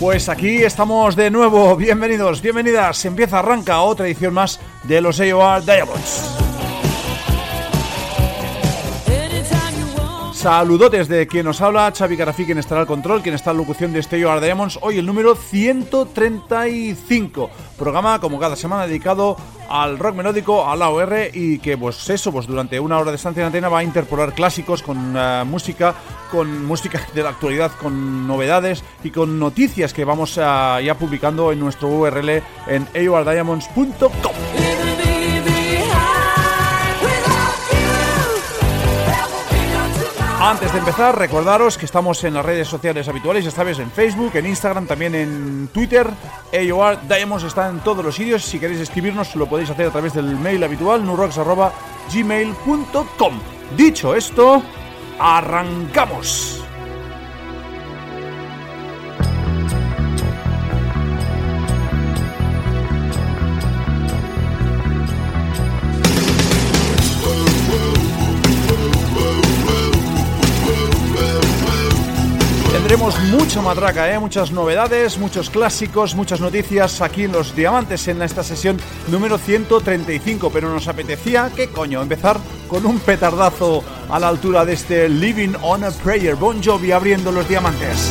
Pues aquí estamos de nuevo, bienvenidos, bienvenidas, empieza, arranca otra edición más de los AOR Diamonds. Saludotes de quien nos habla, Xavi Carafi, quien estará al control, quien está en locución de Stereo Art Diamonds. Hoy el número 135. Programa, como cada semana, dedicado al rock melódico, al AOR y que, pues eso, pues durante una hora de estancia en antena va a interpolar clásicos con uh, música, con música de la actualidad, con novedades y con noticias que vamos uh, ya publicando en nuestro URL en aordiamonds.com. Antes de empezar, recordaros que estamos en las redes sociales habituales, esta vez en Facebook, en Instagram, también en Twitter. AOR Diamonds está en todos los sitios. Si queréis escribirnos, lo podéis hacer a través del mail habitual, nurox.gmail.com. Dicho esto, arrancamos. Tendremos mucha matraca, ¿eh? muchas novedades, muchos clásicos, muchas noticias aquí en Los Diamantes en esta sesión número 135. Pero nos apetecía, ¿qué coño? Empezar con un petardazo a la altura de este Living on a Prayer. Bon Jovi abriendo Los Diamantes.